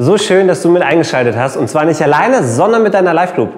So schön, dass du mit eingeschaltet hast und zwar nicht alleine, sondern mit deiner Live Group.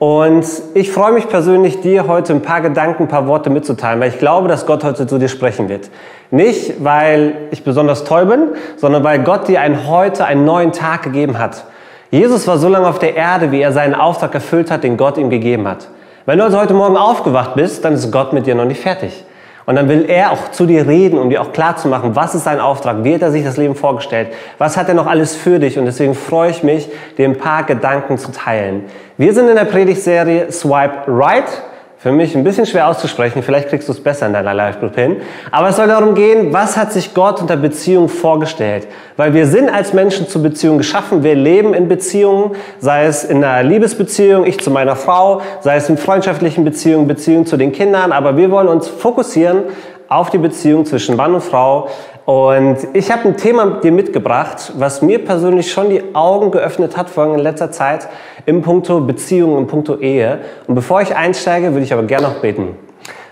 Und ich freue mich persönlich, dir heute ein paar Gedanken, ein paar Worte mitzuteilen, weil ich glaube, dass Gott heute zu dir sprechen wird. Nicht, weil ich besonders toll bin, sondern weil Gott dir ein heute, einen neuen Tag gegeben hat. Jesus war so lange auf der Erde, wie er seinen Auftrag erfüllt hat, den Gott ihm gegeben hat. Wenn du also heute Morgen aufgewacht bist, dann ist Gott mit dir noch nicht fertig. Und dann will er auch zu dir reden, um dir auch klar zu machen, was ist sein Auftrag, wie hat er sich das Leben vorgestellt, was hat er noch alles für dich. Und deswegen freue ich mich, dir ein paar Gedanken zu teilen. Wir sind in der Predigtserie Swipe Right. Für mich ein bisschen schwer auszusprechen, vielleicht kriegst du es besser in deiner Live-Group hin. Aber es soll darum gehen, was hat sich Gott unter Beziehung vorgestellt? Weil wir sind als Menschen zu Beziehungen geschaffen, wir leben in Beziehungen, sei es in einer Liebesbeziehung, ich zu meiner Frau, sei es in freundschaftlichen Beziehungen, Beziehungen zu den Kindern, aber wir wollen uns fokussieren auf die Beziehung zwischen Mann und Frau. Und ich habe ein Thema dir mitgebracht, was mir persönlich schon die Augen geöffnet hat, vor allem in letzter Zeit, im Punkto Beziehung, im Punkto Ehe. Und bevor ich einsteige, würde ich aber gerne noch beten.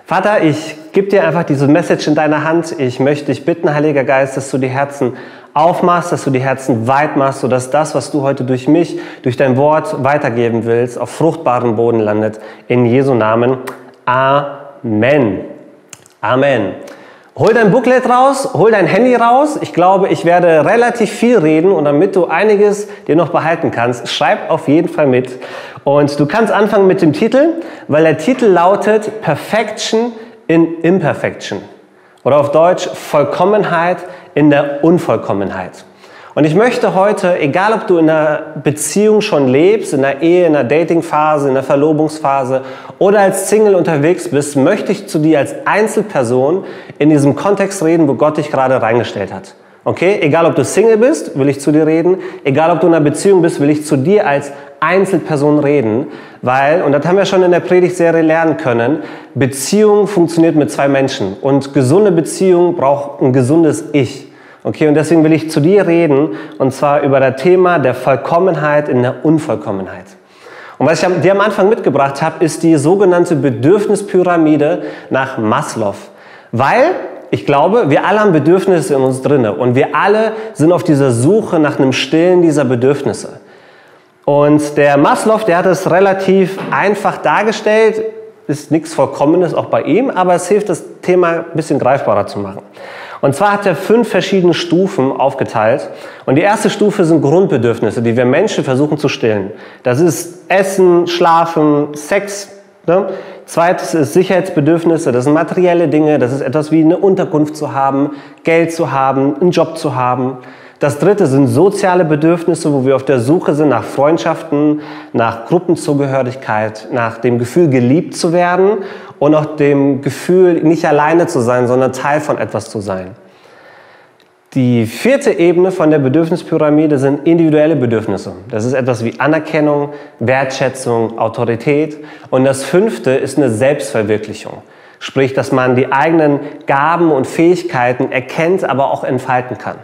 Vater, ich gebe dir einfach diese Message in deine Hand. Ich möchte dich bitten, Heiliger Geist, dass du die Herzen aufmachst, dass du die Herzen weit machst, sodass das, was du heute durch mich, durch dein Wort weitergeben willst, auf fruchtbaren Boden landet. In Jesu Namen. Amen. Amen. Hol dein Booklet raus, hol dein Handy raus. Ich glaube, ich werde relativ viel reden und damit du einiges dir noch behalten kannst, schreib auf jeden Fall mit. Und du kannst anfangen mit dem Titel, weil der Titel lautet Perfection in Imperfection. Oder auf Deutsch Vollkommenheit in der Unvollkommenheit. Und ich möchte heute, egal ob du in einer Beziehung schon lebst, in einer Ehe, in einer Datingphase, in einer Verlobungsphase oder als Single unterwegs bist, möchte ich zu dir als Einzelperson in diesem Kontext reden, wo Gott dich gerade reingestellt hat. Okay? Egal ob du Single bist, will ich zu dir reden. Egal ob du in einer Beziehung bist, will ich zu dir als Einzelperson reden. Weil, und das haben wir schon in der Predigtserie lernen können, Beziehung funktioniert mit zwei Menschen. Und gesunde Beziehung braucht ein gesundes Ich. Okay, und deswegen will ich zu dir reden, und zwar über das Thema der Vollkommenheit in der Unvollkommenheit. Und was ich dir am Anfang mitgebracht habe, ist die sogenannte Bedürfnispyramide nach Maslow. Weil ich glaube, wir alle haben Bedürfnisse in uns drinne und wir alle sind auf dieser Suche nach einem Stillen dieser Bedürfnisse. Und der Maslow, der hat es relativ einfach dargestellt, ist nichts Vollkommenes auch bei ihm, aber es hilft, das Thema ein bisschen greifbarer zu machen. Und zwar hat er fünf verschiedene Stufen aufgeteilt. Und die erste Stufe sind Grundbedürfnisse, die wir Menschen versuchen zu stillen. Das ist Essen, Schlafen, Sex. Ne? Zweites ist Sicherheitsbedürfnisse, das sind materielle Dinge, das ist etwas wie eine Unterkunft zu haben, Geld zu haben, einen Job zu haben. Das dritte sind soziale Bedürfnisse, wo wir auf der Suche sind nach Freundschaften, nach Gruppenzugehörigkeit, nach dem Gefühl, geliebt zu werden und auch dem Gefühl, nicht alleine zu sein, sondern Teil von etwas zu sein. Die vierte Ebene von der Bedürfnispyramide sind individuelle Bedürfnisse. Das ist etwas wie Anerkennung, Wertschätzung, Autorität. Und das fünfte ist eine Selbstverwirklichung. Sprich, dass man die eigenen Gaben und Fähigkeiten erkennt, aber auch entfalten kann.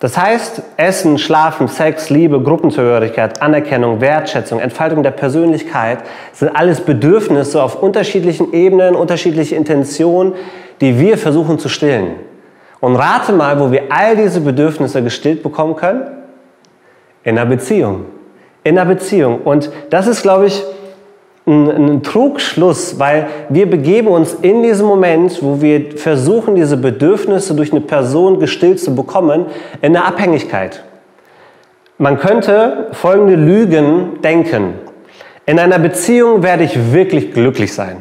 Das heißt, Essen, Schlafen, Sex, Liebe, Gruppenzugehörigkeit, Anerkennung, Wertschätzung, Entfaltung der Persönlichkeit sind alles Bedürfnisse auf unterschiedlichen Ebenen, unterschiedliche Intentionen, die wir versuchen zu stillen. Und rate mal, wo wir all diese Bedürfnisse gestillt bekommen können? In einer Beziehung. In einer Beziehung. Und das ist, glaube ich, ein, ein Trugschluss, weil wir begeben uns in diesem Moment, wo wir versuchen, diese Bedürfnisse durch eine Person gestillt zu bekommen, in eine Abhängigkeit. Man könnte folgende Lügen denken. In einer Beziehung werde ich wirklich glücklich sein.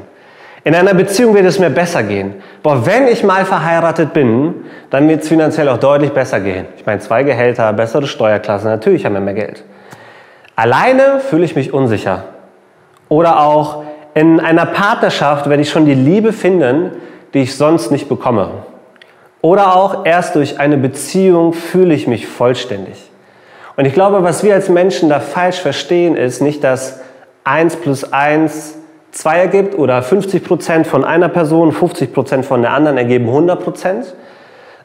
In einer Beziehung wird es mir besser gehen. Boah, wenn ich mal verheiratet bin, dann wird es finanziell auch deutlich besser gehen. Ich meine, zwei Gehälter, bessere Steuerklasse, natürlich haben wir mehr Geld. Alleine fühle ich mich unsicher. Oder auch in einer Partnerschaft werde ich schon die Liebe finden, die ich sonst nicht bekomme. Oder auch erst durch eine Beziehung fühle ich mich vollständig. Und ich glaube, was wir als Menschen da falsch verstehen, ist nicht, dass 1 plus 1 2 ergibt oder 50 Prozent von einer Person, 50 Prozent von der anderen ergeben 100 Prozent,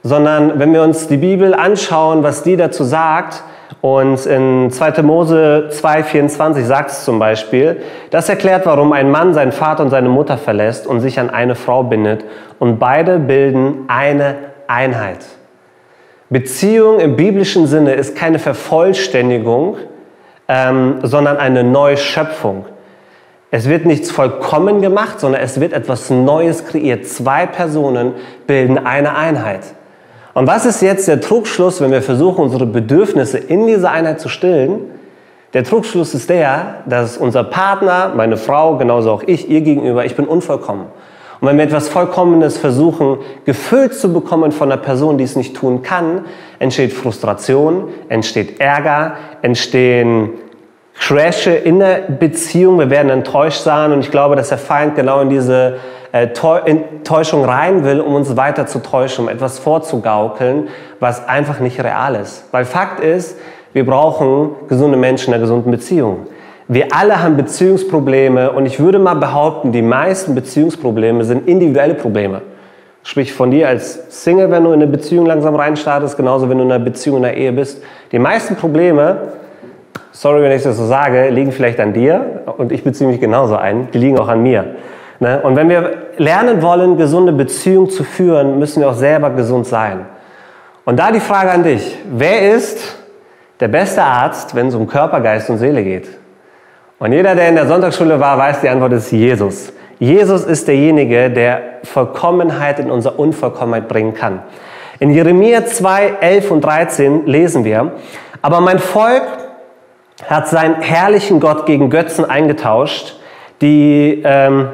sondern wenn wir uns die Bibel anschauen, was die dazu sagt, und in 2. Mose 2,24 sagt es zum Beispiel, das erklärt, warum ein Mann seinen Vater und seine Mutter verlässt und sich an eine Frau bindet und beide bilden eine Einheit. Beziehung im biblischen Sinne ist keine Vervollständigung, ähm, sondern eine Neuschöpfung. Es wird nichts vollkommen gemacht, sondern es wird etwas Neues kreiert. Zwei Personen bilden eine Einheit. Und was ist jetzt der Trugschluss, wenn wir versuchen, unsere Bedürfnisse in dieser Einheit zu stillen? Der Trugschluss ist der, dass unser Partner, meine Frau, genauso auch ich, ihr gegenüber, ich bin unvollkommen. Und wenn wir etwas Vollkommenes versuchen, gefüllt zu bekommen von einer Person, die es nicht tun kann, entsteht Frustration, entsteht Ärger, entstehen Crashe in der Beziehung, wir werden enttäuscht sein und ich glaube, dass der Feind genau in diese Täuschung rein will, um uns weiter zu täuschen, um etwas vorzugaukeln, was einfach nicht real ist. Weil Fakt ist, wir brauchen gesunde Menschen in einer gesunden Beziehung. Wir alle haben Beziehungsprobleme und ich würde mal behaupten, die meisten Beziehungsprobleme sind individuelle Probleme. Sprich von dir als Single, wenn du in eine Beziehung langsam reinstartest, genauso wenn du in einer Beziehung, in einer Ehe bist. Die meisten Probleme, sorry, wenn ich das so sage, liegen vielleicht an dir und ich beziehe mich genauso ein, die liegen auch an mir. Ne? Und wenn wir lernen wollen, gesunde Beziehungen zu führen, müssen wir auch selber gesund sein. Und da die Frage an dich, wer ist der beste Arzt, wenn es um Körper, Geist und Seele geht? Und jeder, der in der Sonntagsschule war, weiß, die Antwort ist Jesus. Jesus ist derjenige, der Vollkommenheit in unsere Unvollkommenheit bringen kann. In Jeremia 2, 11 und 13 lesen wir, aber mein Volk hat seinen herrlichen Gott gegen Götzen eingetauscht, die, ähm,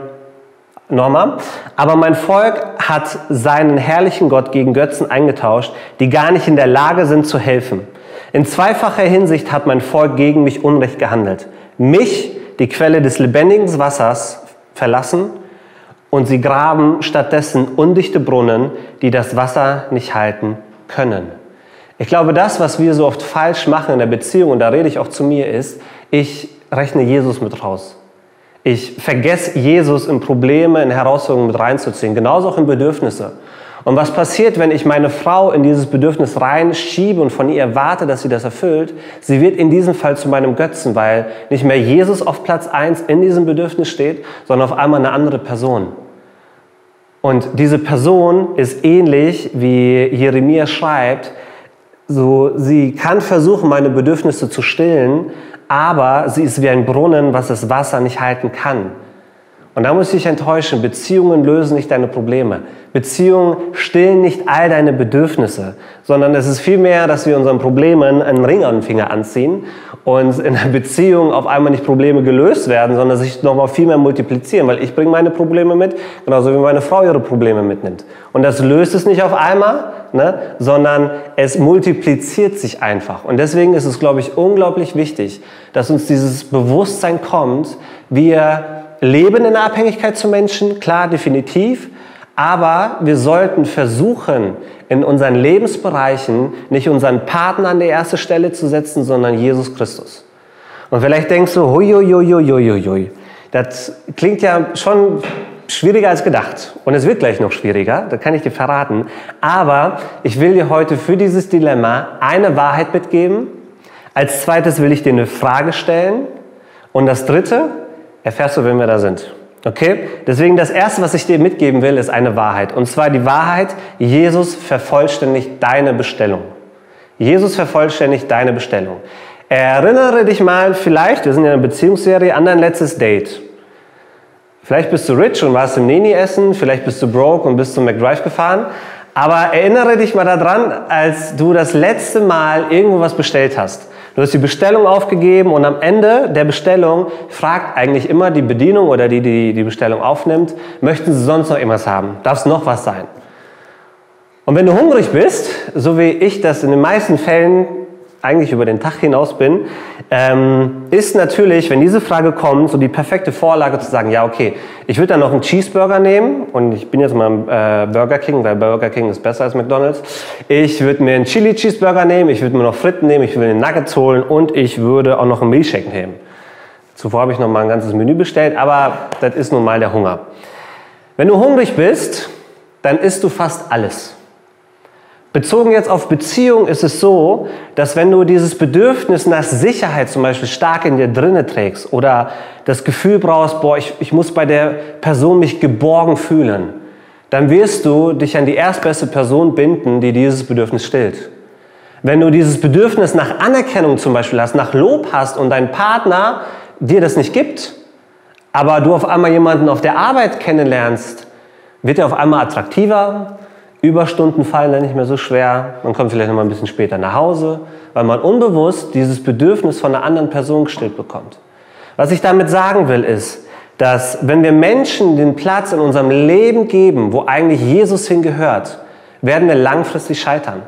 nochmal, aber mein Volk hat seinen herrlichen Gott gegen Götzen eingetauscht, die gar nicht in der Lage sind zu helfen. In zweifacher Hinsicht hat mein Volk gegen mich Unrecht gehandelt mich, die Quelle des lebendigen Wassers, verlassen und sie graben stattdessen undichte Brunnen, die das Wasser nicht halten können. Ich glaube, das, was wir so oft falsch machen in der Beziehung, und da rede ich auch zu mir, ist, ich rechne Jesus mit raus. Ich vergesse Jesus in Probleme, in Herausforderungen mit reinzuziehen, genauso auch in Bedürfnisse. Und was passiert, wenn ich meine Frau in dieses Bedürfnis reinschiebe und von ihr erwarte, dass sie das erfüllt? Sie wird in diesem Fall zu meinem Götzen, weil nicht mehr Jesus auf Platz 1 in diesem Bedürfnis steht, sondern auf einmal eine andere Person. Und diese Person ist ähnlich, wie Jeremia schreibt, so, sie kann versuchen, meine Bedürfnisse zu stillen, aber sie ist wie ein Brunnen, was das Wasser nicht halten kann. Und da muss ich enttäuschen, Beziehungen lösen nicht deine Probleme. Beziehungen stillen nicht all deine Bedürfnisse, sondern es ist vielmehr, dass wir unseren Problemen einen Ring an den Finger anziehen und in der Beziehung auf einmal nicht Probleme gelöst werden, sondern sich nochmal viel mehr multiplizieren, weil ich bringe meine Probleme mit, genauso wie meine Frau ihre Probleme mitnimmt. Und das löst es nicht auf einmal, ne, sondern es multipliziert sich einfach. Und deswegen ist es, glaube ich, unglaublich wichtig, dass uns dieses Bewusstsein kommt, wir leben in Abhängigkeit zu Menschen, klar, definitiv. Aber wir sollten versuchen, in unseren Lebensbereichen nicht unseren Partner an die erste Stelle zu setzen, sondern Jesus Christus. Und vielleicht denkst du, hui, hui, hui, hui, hui. Das klingt ja schon schwieriger als gedacht. Und es wird gleich noch schwieriger, da kann ich dir verraten. Aber ich will dir heute für dieses Dilemma eine Wahrheit mitgeben. Als zweites will ich dir eine Frage stellen. Und das dritte, erfährst du, wenn wir da sind. Okay? Deswegen das Erste, was ich dir mitgeben will, ist eine Wahrheit. Und zwar die Wahrheit, Jesus vervollständigt deine Bestellung. Jesus vervollständigt deine Bestellung. Erinnere dich mal vielleicht, wir sind ja in einer Beziehungsserie, an dein letztes Date. Vielleicht bist du rich und warst im Neni essen, vielleicht bist du broke und bist zum McDrive gefahren. Aber erinnere dich mal daran, als du das letzte Mal irgendwo was bestellt hast. Du hast die Bestellung aufgegeben und am Ende der Bestellung fragt eigentlich immer die Bedienung oder die, die die Bestellung aufnimmt, möchten sie sonst noch irgendwas haben? Darf es noch was sein? Und wenn du hungrig bist, so wie ich das in den meisten Fällen eigentlich über den Tag hinaus bin, ähm, ist natürlich, wenn diese Frage kommt, so die perfekte Vorlage zu sagen, ja, okay, ich würde dann noch einen Cheeseburger nehmen und ich bin jetzt mal äh, Burger King, weil Burger King ist besser als McDonald's. Ich würde mir einen Chili Cheeseburger nehmen, ich würde mir noch Fritten nehmen, ich würde einen Nuggets holen und ich würde auch noch einen Milchshake nehmen. Zuvor habe ich noch mal ein ganzes Menü bestellt, aber das ist nun mal der Hunger. Wenn du hungrig bist, dann isst du fast alles. Bezogen jetzt auf Beziehung ist es so, dass wenn du dieses Bedürfnis nach Sicherheit zum Beispiel stark in dir drinne trägst oder das Gefühl brauchst, boah, ich, ich muss bei der Person mich geborgen fühlen, dann wirst du dich an die erstbeste Person binden, die dieses Bedürfnis stillt. Wenn du dieses Bedürfnis nach Anerkennung zum Beispiel hast, nach Lob hast und dein Partner dir das nicht gibt, aber du auf einmal jemanden auf der Arbeit kennenlernst, wird er auf einmal attraktiver, Überstunden fallen dann nicht mehr so schwer. Man kommt vielleicht noch mal ein bisschen später nach Hause, weil man unbewusst dieses Bedürfnis von einer anderen Person gestillt bekommt. Was ich damit sagen will, ist, dass wenn wir Menschen den Platz in unserem Leben geben, wo eigentlich Jesus hingehört, werden wir langfristig scheitern.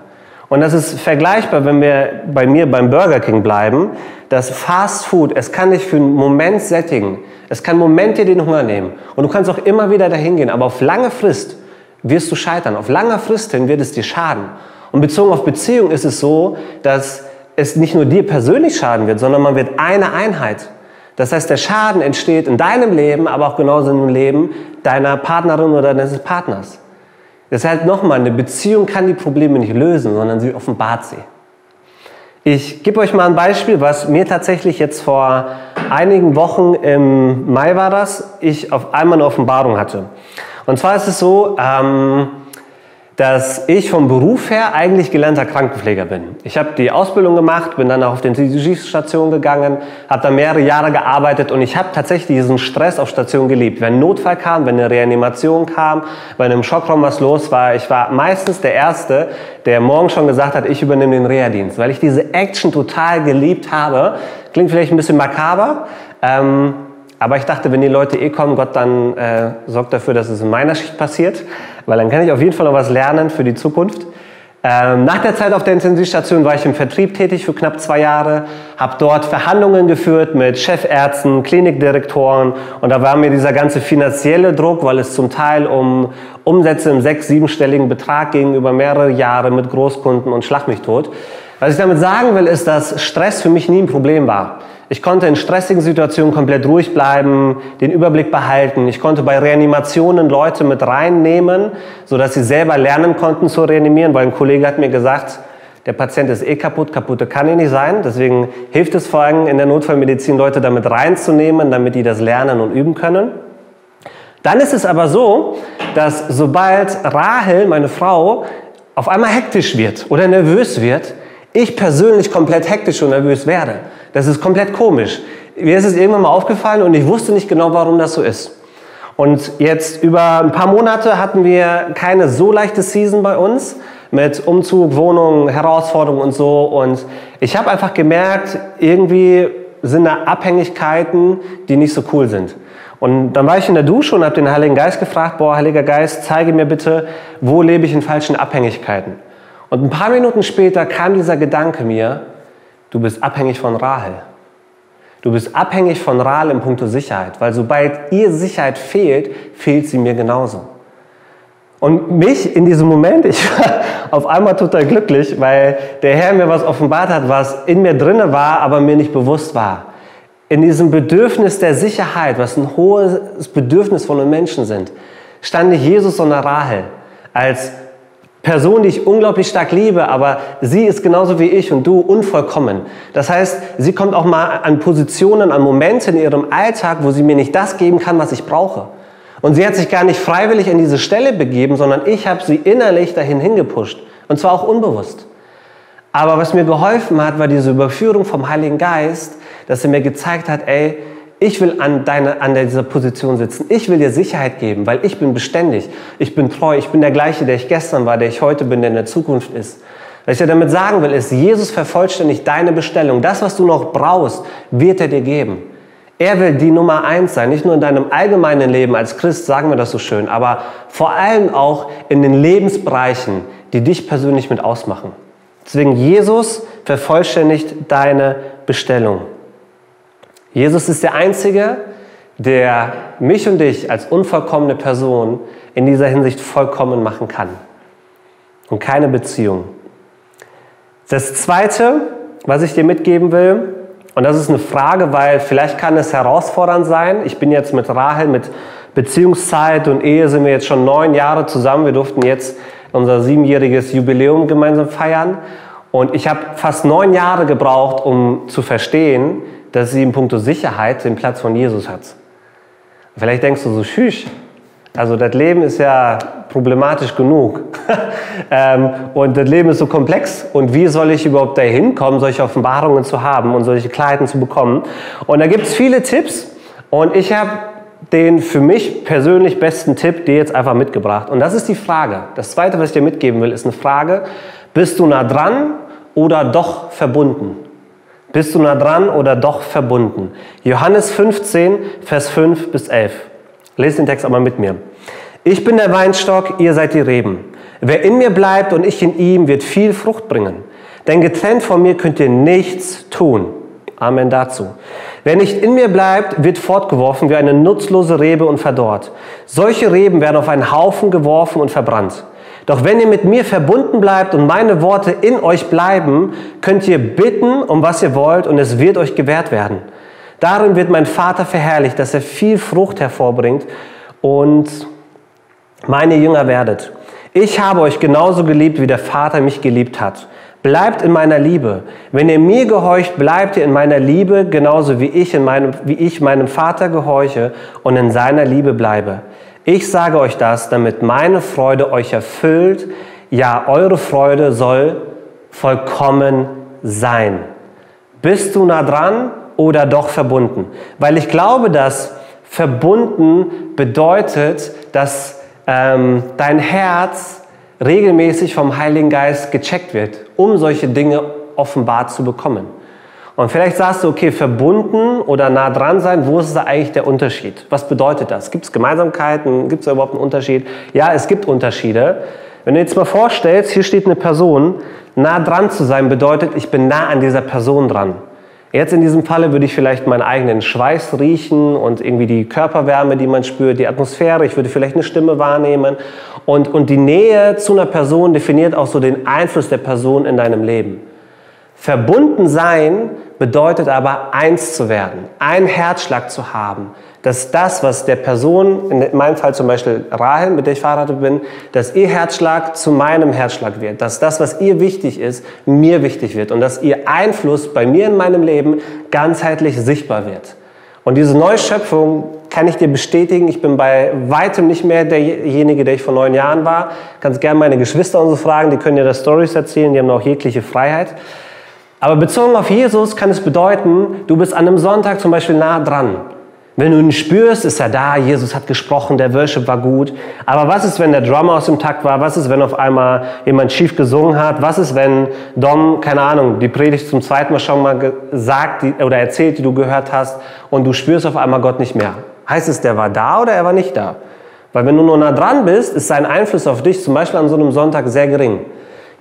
Und das ist vergleichbar, wenn wir bei mir beim Burger King bleiben, dass Fast Food, es kann dich für einen Moment sättigen. Es kann Momente den Hunger nehmen. Und du kannst auch immer wieder dahin gehen. Aber auf lange Frist wirst du scheitern. Auf langer Frist hin wird es dir schaden. Und bezogen auf Beziehung ist es so, dass es nicht nur dir persönlich schaden wird, sondern man wird eine Einheit. Das heißt, der Schaden entsteht in deinem Leben, aber auch genauso im Leben deiner Partnerin oder deines Partners. Deshalb nochmal, eine Beziehung kann die Probleme nicht lösen, sondern sie offenbart sie. Ich gebe euch mal ein Beispiel, was mir tatsächlich jetzt vor einigen Wochen im Mai war das, ich auf einmal eine Offenbarung hatte. Und zwar ist es so, ähm, dass ich vom Beruf her eigentlich gelernter Krankenpfleger bin. Ich habe die Ausbildung gemacht, bin dann auch auf die Intensivstation gegangen, habe da mehrere Jahre gearbeitet und ich habe tatsächlich diesen Stress auf Station geliebt. Wenn ein Notfall kam, wenn eine Reanimation kam, wenn im Schockraum was los war, ich war meistens der Erste, der morgen schon gesagt hat, ich übernehme den Reha-Dienst, weil ich diese Action total geliebt habe. Klingt vielleicht ein bisschen makaber, ähm, aber ich dachte, wenn die Leute eh kommen, Gott dann äh, sorgt dafür, dass es in meiner Schicht passiert, weil dann kann ich auf jeden Fall noch was lernen für die Zukunft. Ähm, nach der Zeit auf der Intensivstation war ich im Vertrieb tätig für knapp zwei Jahre, habe dort Verhandlungen geführt mit Chefärzten, Klinikdirektoren und da war mir dieser ganze finanzielle Druck, weil es zum Teil um Umsätze im sechs-, siebenstelligen Betrag ging über mehrere Jahre mit Großkunden und Schlag mich tot. Was ich damit sagen will, ist, dass Stress für mich nie ein Problem war. Ich konnte in stressigen Situationen komplett ruhig bleiben, den Überblick behalten. Ich konnte bei Reanimationen Leute mit reinnehmen, sodass sie selber lernen konnten zu reanimieren, weil ein Kollege hat mir gesagt, der Patient ist eh kaputt, kaputte kann er nicht sein. Deswegen hilft es vor allem in der Notfallmedizin, Leute damit reinzunehmen, damit die das lernen und üben können. Dann ist es aber so, dass sobald Rahel, meine Frau, auf einmal hektisch wird oder nervös wird, ich persönlich komplett hektisch und nervös werde. Das ist komplett komisch. Mir ist es irgendwann mal aufgefallen und ich wusste nicht genau, warum das so ist. Und jetzt über ein paar Monate hatten wir keine so leichte Season bei uns mit Umzug, Wohnung, Herausforderungen und so. Und ich habe einfach gemerkt, irgendwie sind da Abhängigkeiten, die nicht so cool sind. Und dann war ich in der Dusche und habe den Heiligen Geist gefragt, boah, Heiliger Geist, zeige mir bitte, wo lebe ich in falschen Abhängigkeiten. Und ein paar Minuten später kam dieser Gedanke mir, du bist abhängig von Rahel. Du bist abhängig von Rahel im Punkto Sicherheit, weil sobald ihr Sicherheit fehlt, fehlt sie mir genauso. Und mich in diesem Moment, ich war auf einmal total glücklich, weil der Herr mir was offenbart hat, was in mir drinne war, aber mir nicht bewusst war. In diesem Bedürfnis der Sicherheit, was ein hohes Bedürfnis von uns Menschen sind, stand nicht Jesus, sondern Rahel als Person, die ich unglaublich stark liebe, aber sie ist genauso wie ich und du unvollkommen. Das heißt, sie kommt auch mal an Positionen, an Momente in ihrem Alltag, wo sie mir nicht das geben kann, was ich brauche. Und sie hat sich gar nicht freiwillig an diese Stelle begeben, sondern ich habe sie innerlich dahin hingepusht. Und zwar auch unbewusst. Aber was mir geholfen hat, war diese Überführung vom Heiligen Geist, dass er mir gezeigt hat, ey, ich will an, deine, an dieser Position sitzen. Ich will dir Sicherheit geben, weil ich bin beständig. Ich bin treu. Ich bin der gleiche, der ich gestern war, der ich heute bin, der in der Zukunft ist. Was ich dir damit sagen will, ist, Jesus vervollständigt deine Bestellung. Das, was du noch brauchst, wird er dir geben. Er will die Nummer eins sein, nicht nur in deinem allgemeinen Leben als Christ, sagen wir das so schön, aber vor allem auch in den Lebensbereichen, die dich persönlich mit ausmachen. Deswegen Jesus vervollständigt deine Bestellung. Jesus ist der Einzige, der mich und dich als unvollkommene Person in dieser Hinsicht vollkommen machen kann. Und keine Beziehung. Das Zweite, was ich dir mitgeben will, und das ist eine Frage, weil vielleicht kann es herausfordernd sein. Ich bin jetzt mit Rahel, mit Beziehungszeit und Ehe sind wir jetzt schon neun Jahre zusammen. Wir durften jetzt unser siebenjähriges Jubiläum gemeinsam feiern. Und ich habe fast neun Jahre gebraucht, um zu verstehen, dass sie in puncto Sicherheit den Platz von Jesus hat. Vielleicht denkst du so, schüch, also das Leben ist ja problematisch genug. ähm, und das Leben ist so komplex. Und wie soll ich überhaupt dahin kommen, solche Offenbarungen zu haben und solche Kleider zu bekommen? Und da gibt es viele Tipps. Und ich habe den für mich persönlich besten Tipp dir jetzt einfach mitgebracht. Und das ist die Frage. Das Zweite, was ich dir mitgeben will, ist eine Frage. Bist du nah dran oder doch verbunden? Bist du nah dran oder doch verbunden? Johannes 15, Vers 5 bis 11. Lest den Text aber mit mir. Ich bin der Weinstock, ihr seid die Reben. Wer in mir bleibt und ich in ihm, wird viel Frucht bringen. Denn getrennt von mir könnt ihr nichts tun. Amen dazu. Wer nicht in mir bleibt, wird fortgeworfen wie eine nutzlose Rebe und verdorrt. Solche Reben werden auf einen Haufen geworfen und verbrannt. Doch wenn ihr mit mir verbunden bleibt und meine Worte in euch bleiben, könnt ihr bitten, um was ihr wollt, und es wird euch gewährt werden. Darin wird mein Vater verherrlicht, dass er viel Frucht hervorbringt und meine Jünger werdet. Ich habe euch genauso geliebt, wie der Vater mich geliebt hat. Bleibt in meiner Liebe. Wenn ihr mir gehorcht, bleibt ihr in meiner Liebe, genauso wie ich, in meinem, wie ich meinem Vater gehorche und in seiner Liebe bleibe. Ich sage euch das, damit meine Freude euch erfüllt. Ja, eure Freude soll vollkommen sein. Bist du nah dran oder doch verbunden? Weil ich glaube, dass verbunden bedeutet, dass ähm, dein Herz regelmäßig vom Heiligen Geist gecheckt wird, um solche Dinge offenbart zu bekommen. Und vielleicht sagst du, okay, verbunden oder nah dran sein, wo ist da eigentlich der Unterschied? Was bedeutet das? Gibt es Gemeinsamkeiten? Gibt es da überhaupt einen Unterschied? Ja, es gibt Unterschiede. Wenn du jetzt mal vorstellst, hier steht eine Person, nah dran zu sein bedeutet, ich bin nah an dieser Person dran. Jetzt in diesem Falle würde ich vielleicht meinen eigenen Schweiß riechen und irgendwie die Körperwärme, die man spürt, die Atmosphäre. Ich würde vielleicht eine Stimme wahrnehmen. Und, und die Nähe zu einer Person definiert auch so den Einfluss der Person in deinem Leben. Verbunden sein bedeutet aber eins zu werden, einen Herzschlag zu haben, dass das, was der Person, in meinem Fall zum Beispiel Rahel, mit der ich verheiratet bin, dass ihr Herzschlag zu meinem Herzschlag wird, dass das, was ihr wichtig ist, mir wichtig wird und dass ihr Einfluss bei mir in meinem Leben ganzheitlich sichtbar wird. Und diese Neuschöpfung kann ich dir bestätigen, ich bin bei weitem nicht mehr derjenige, der ich vor neun Jahren war. Kannst gerne meine Geschwister und so fragen, die können dir das Stories erzählen, die haben auch jegliche Freiheit. Aber bezogen auf Jesus kann es bedeuten, du bist an einem Sonntag zum Beispiel nah dran. Wenn du ihn spürst, ist er da, Jesus hat gesprochen, der Worship war gut. Aber was ist, wenn der Drummer aus dem Takt war? Was ist, wenn auf einmal jemand schief gesungen hat? Was ist, wenn Dom, keine Ahnung, die Predigt zum zweiten Mal schon mal gesagt oder erzählt, die du gehört hast, und du spürst auf einmal Gott nicht mehr? Heißt es, der war da oder er war nicht da? Weil wenn du nur nah dran bist, ist sein Einfluss auf dich zum Beispiel an so einem Sonntag sehr gering.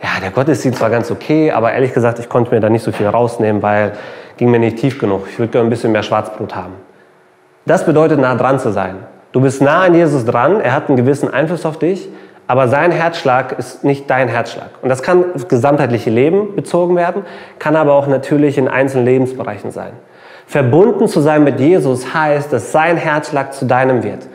Ja, der Gottesdienst war ganz okay, aber ehrlich gesagt, ich konnte mir da nicht so viel rausnehmen, weil ging mir nicht tief genug. Ich würde gerne ein bisschen mehr Schwarzbrot haben. Das bedeutet, nah dran zu sein. Du bist nah an Jesus dran, er hat einen gewissen Einfluss auf dich, aber sein Herzschlag ist nicht dein Herzschlag. Und das kann auf gesamtheitliche Leben bezogen werden, kann aber auch natürlich in einzelnen Lebensbereichen sein. Verbunden zu sein mit Jesus heißt, dass sein Herzschlag zu deinem wird.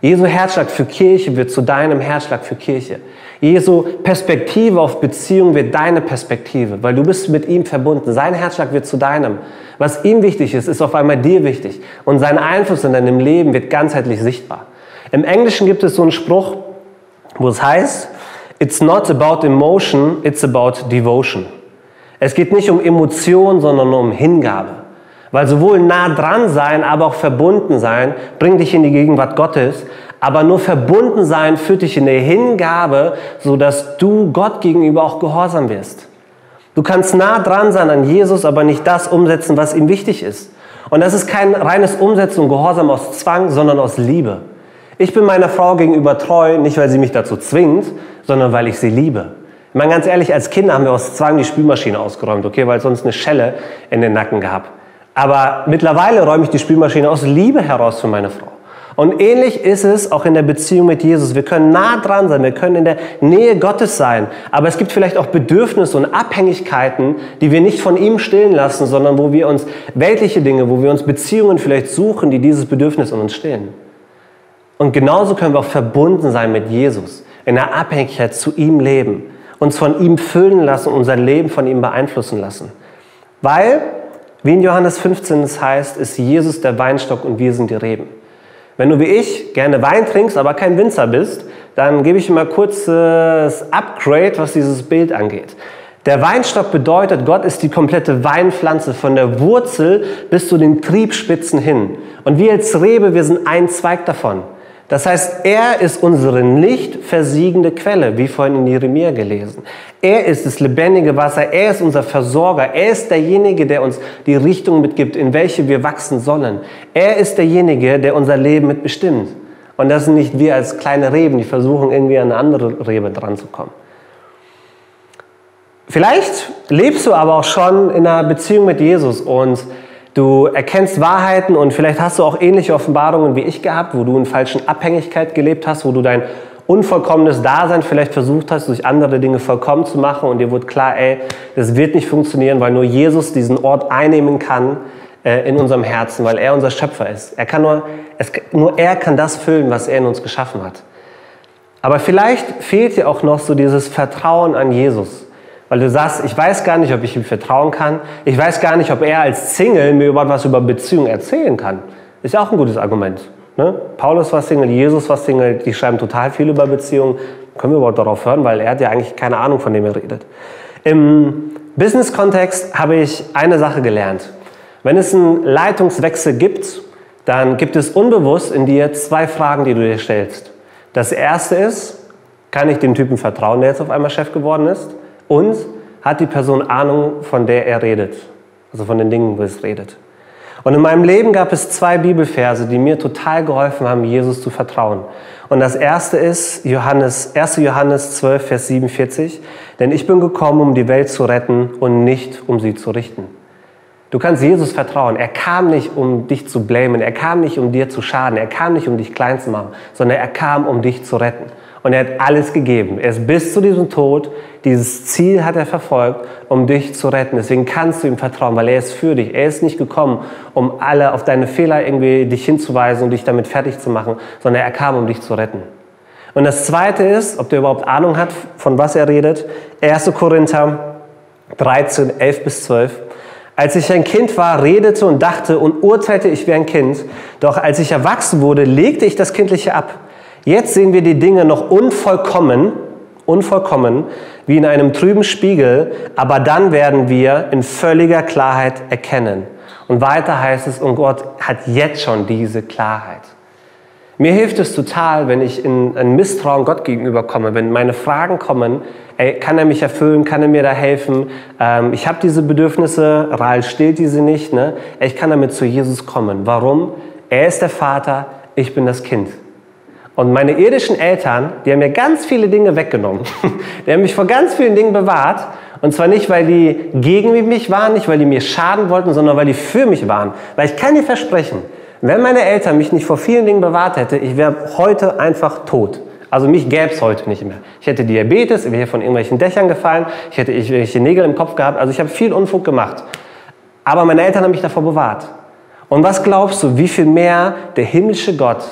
Jesu Herzschlag für Kirche wird zu deinem Herzschlag für Kirche. Jesu Perspektive auf Beziehung wird deine Perspektive, weil du bist mit ihm verbunden. Sein Herzschlag wird zu deinem. Was ihm wichtig ist, ist auf einmal dir wichtig. Und sein Einfluss in deinem Leben wird ganzheitlich sichtbar. Im Englischen gibt es so einen Spruch, wo es heißt, It's not about emotion, it's about devotion. Es geht nicht um Emotion, sondern um Hingabe. Weil sowohl nah dran sein, aber auch verbunden sein, bringt dich in die Gegenwart Gottes. Aber nur verbunden sein führt dich in der Hingabe, sodass du Gott gegenüber auch gehorsam wirst. Du kannst nah dran sein an Jesus, aber nicht das umsetzen, was ihm wichtig ist. Und das ist kein reines Umsetzen und Gehorsam aus Zwang, sondern aus Liebe. Ich bin meiner Frau gegenüber treu, nicht weil sie mich dazu zwingt, sondern weil ich sie liebe. Ich meine, ganz ehrlich, als Kinder haben wir aus Zwang die Spülmaschine ausgeräumt, okay, weil sonst eine Schelle in den Nacken gehabt. Aber mittlerweile räume ich die Spülmaschine aus Liebe heraus für meine Frau. Und ähnlich ist es auch in der Beziehung mit Jesus. Wir können nah dran sein, wir können in der Nähe Gottes sein, aber es gibt vielleicht auch Bedürfnisse und Abhängigkeiten, die wir nicht von ihm stillen lassen, sondern wo wir uns weltliche Dinge, wo wir uns Beziehungen vielleicht suchen, die dieses Bedürfnis in uns stillen. Und genauso können wir auch verbunden sein mit Jesus, in der Abhängigkeit zu ihm leben, uns von ihm füllen lassen, unser Leben von ihm beeinflussen lassen. Weil, wie in Johannes 15 es heißt, ist Jesus der Weinstock und wir sind die Reben. Wenn du wie ich gerne Wein trinkst, aber kein Winzer bist, dann gebe ich mal kurz das Upgrade, was dieses Bild angeht. Der Weinstock bedeutet, Gott ist die komplette Weinpflanze von der Wurzel bis zu den Triebspitzen hin. Und wir als Rebe, wir sind ein Zweig davon. Das heißt, er ist unsere nicht versiegende Quelle, wie vorhin in Jeremia gelesen. Er ist das lebendige Wasser, er ist unser Versorger, er ist derjenige, der uns die Richtung mitgibt, in welche wir wachsen sollen. Er ist derjenige, der unser Leben mitbestimmt. Und das sind nicht wir als kleine Reben, die versuchen irgendwie an eine andere Rebe dran zu kommen. Vielleicht lebst du aber auch schon in einer Beziehung mit Jesus und Du erkennst Wahrheiten und vielleicht hast du auch ähnliche Offenbarungen wie ich gehabt, wo du in falschen Abhängigkeit gelebt hast, wo du dein unvollkommenes Dasein vielleicht versucht hast, durch andere Dinge vollkommen zu machen und dir wurde klar, ey, das wird nicht funktionieren, weil nur Jesus diesen Ort einnehmen kann äh, in unserem Herzen, weil er unser Schöpfer ist. Er kann nur, es, nur er kann das füllen, was er in uns geschaffen hat. Aber vielleicht fehlt dir auch noch so dieses Vertrauen an Jesus. Weil du sagst, ich weiß gar nicht, ob ich ihm vertrauen kann. Ich weiß gar nicht, ob er als Single mir überhaupt was über Beziehung erzählen kann. Ist ja auch ein gutes Argument. Ne? Paulus war Single, Jesus war Single, die schreiben total viel über Beziehungen. Können wir überhaupt darauf hören, weil er hat ja eigentlich keine Ahnung, von dem er redet. Im Business-Kontext habe ich eine Sache gelernt. Wenn es einen Leitungswechsel gibt, dann gibt es unbewusst in dir zwei Fragen, die du dir stellst. Das erste ist, kann ich dem Typen vertrauen, der jetzt auf einmal Chef geworden ist? Und hat die Person Ahnung, von der er redet? Also von den Dingen, wo es redet. Und in meinem Leben gab es zwei Bibelverse, die mir total geholfen haben, Jesus zu vertrauen. Und das erste ist Johannes, 1. Johannes 12, Vers 47. Denn ich bin gekommen, um die Welt zu retten und nicht, um sie zu richten. Du kannst Jesus vertrauen. Er kam nicht, um dich zu blamen. Er kam nicht, um dir zu schaden. Er kam nicht, um dich klein zu machen, sondern er kam, um dich zu retten. Und er hat alles gegeben. Er ist bis zu diesem Tod, dieses Ziel hat er verfolgt, um dich zu retten. Deswegen kannst du ihm vertrauen, weil er ist für dich. Er ist nicht gekommen, um alle auf deine Fehler irgendwie dich hinzuweisen und dich damit fertig zu machen, sondern er kam, um dich zu retten. Und das zweite ist, ob der überhaupt Ahnung hat, von was er redet. 1. Korinther 13, 11 bis 12. Als ich ein Kind war, redete und dachte und urteilte ich wie ein Kind. Doch als ich erwachsen wurde, legte ich das Kindliche ab. Jetzt sehen wir die Dinge noch unvollkommen, unvollkommen, wie in einem trüben Spiegel, aber dann werden wir in völliger Klarheit erkennen. Und weiter heißt es, und Gott hat jetzt schon diese Klarheit. Mir hilft es total, wenn ich in ein Misstrauen Gott gegenüber komme, wenn meine Fragen kommen, ey, kann er mich erfüllen, kann er mir da helfen? Ähm, ich habe diese Bedürfnisse, Rahl stillt diese nicht, ne? ich kann damit zu Jesus kommen. Warum? Er ist der Vater, ich bin das Kind. Und meine irdischen Eltern, die haben mir ganz viele Dinge weggenommen. Die haben mich vor ganz vielen Dingen bewahrt. Und zwar nicht, weil die gegen mich waren, nicht, weil die mir schaden wollten, sondern weil die für mich waren. Weil ich kann dir versprechen, wenn meine Eltern mich nicht vor vielen Dingen bewahrt hätte, ich wäre heute einfach tot. Also mich gäbe es heute nicht mehr. Ich hätte Diabetes, ich wäre von irgendwelchen Dächern gefallen, ich hätte irgendwelche Nägel im Kopf gehabt. Also ich habe viel Unfug gemacht. Aber meine Eltern haben mich davor bewahrt. Und was glaubst du, wie viel mehr der himmlische Gott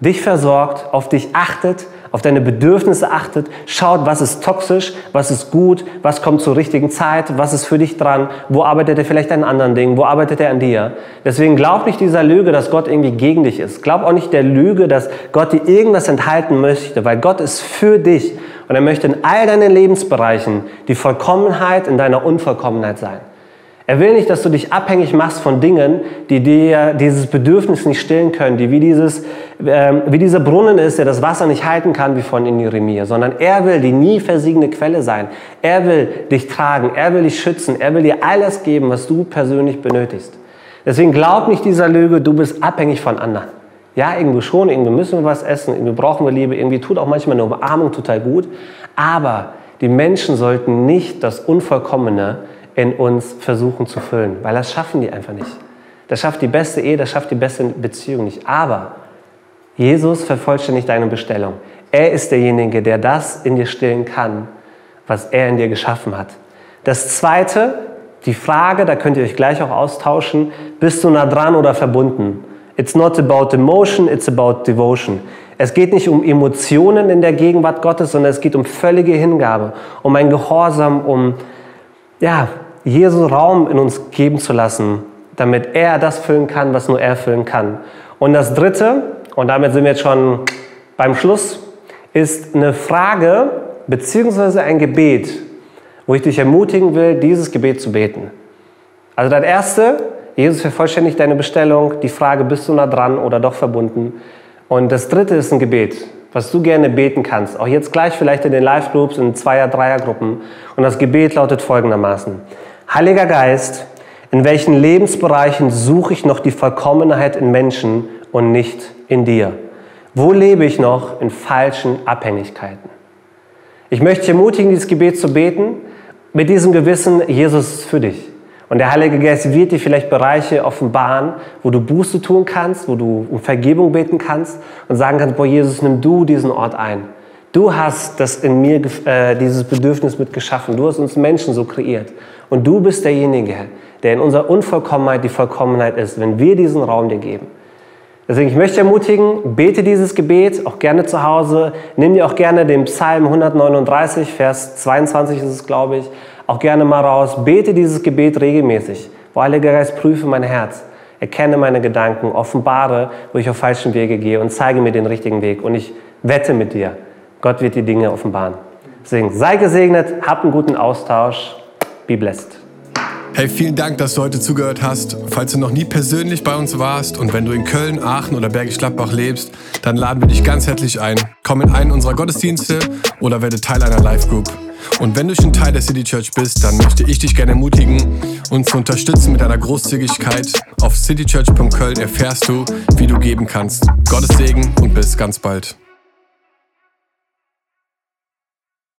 dich versorgt, auf dich achtet, auf deine Bedürfnisse achtet, schaut, was ist toxisch, was ist gut, was kommt zur richtigen Zeit, was ist für dich dran, wo arbeitet er vielleicht an anderen Dingen, wo arbeitet er an dir. Deswegen glaub nicht dieser Lüge, dass Gott irgendwie gegen dich ist. Glaub auch nicht der Lüge, dass Gott dir irgendwas enthalten möchte, weil Gott ist für dich und er möchte in all deinen Lebensbereichen die Vollkommenheit in deiner Unvollkommenheit sein. Er will nicht, dass du dich abhängig machst von Dingen, die dir dieses Bedürfnis nicht stillen können, die wie, dieses, äh, wie dieser Brunnen ist, der das Wasser nicht halten kann, wie von in Jeremia, sondern er will die nie versiegende Quelle sein. Er will dich tragen, er will dich schützen, er will dir alles geben, was du persönlich benötigst. Deswegen glaub nicht dieser Lüge, du bist abhängig von anderen. Ja, irgendwo schon, irgendwo müssen wir was essen, irgendwie brauchen wir Liebe, irgendwie tut auch manchmal eine Umarmung total gut. Aber Die Menschen sollten nicht das Unvollkommene in uns versuchen zu füllen, weil das schaffen die einfach nicht. Das schafft die beste Ehe, das schafft die beste Beziehung nicht. Aber Jesus vervollständigt deine Bestellung. Er ist derjenige, der das in dir stillen kann, was er in dir geschaffen hat. Das Zweite, die Frage, da könnt ihr euch gleich auch austauschen, bist du nah dran oder verbunden? It's not about emotion, it's about devotion. Es geht nicht um Emotionen in der Gegenwart Gottes, sondern es geht um völlige Hingabe, um ein Gehorsam, um ja, Jesu Raum in uns geben zu lassen, damit er das füllen kann, was nur er füllen kann. Und das Dritte, und damit sind wir jetzt schon beim Schluss, ist eine Frage beziehungsweise ein Gebet, wo ich dich ermutigen will, dieses Gebet zu beten. Also das Erste, Jesus vervollständigt deine Bestellung, die Frage, bist du nah dran oder doch verbunden? Und das Dritte ist ein Gebet, was du gerne beten kannst, auch jetzt gleich vielleicht in den Live-Groups, in Zweier-, Dreier-Gruppen. Und das Gebet lautet folgendermaßen. Heiliger Geist, in welchen Lebensbereichen suche ich noch die Vollkommenheit in Menschen und nicht in dir? Wo lebe ich noch in falschen Abhängigkeiten? Ich möchte dich ermutigen, dieses Gebet zu beten, mit diesem Gewissen, Jesus ist für dich. Und der Heilige Geist wird dir vielleicht Bereiche offenbaren, wo du Buße tun kannst, wo du um Vergebung beten kannst und sagen kannst, boah, Jesus, nimm du diesen Ort ein. Du hast das in mir, äh, dieses Bedürfnis mit geschaffen. Du hast uns Menschen so kreiert. Und du bist derjenige, der in unserer Unvollkommenheit die Vollkommenheit ist, wenn wir diesen Raum dir geben. Deswegen, ich möchte ermutigen, bete dieses Gebet, auch gerne zu Hause. Nimm dir auch gerne den Psalm 139, Vers 22 ist es, glaube ich, auch gerne mal raus. Bete dieses Gebet regelmäßig. Wo Heiliger Geist, prüfe mein Herz. Erkenne meine Gedanken, offenbare, wo ich auf falschen Wege gehe und zeige mir den richtigen Weg. Und ich wette mit dir, Gott wird die Dinge offenbaren. Deswegen sei gesegnet, hab einen guten Austausch. Be blessed. Hey, vielen Dank, dass du heute zugehört hast. Falls du noch nie persönlich bei uns warst und wenn du in Köln, Aachen oder Bergisch Gladbach lebst, dann laden wir dich ganz herzlich ein. Komm in einen unserer Gottesdienste oder werde Teil einer Live-Group. Und wenn du schon Teil der City Church bist, dann möchte ich dich gerne ermutigen, uns zu unterstützen mit deiner Großzügigkeit. Auf citychurch.köln erfährst du, wie du geben kannst. Gottes Segen und bis ganz bald.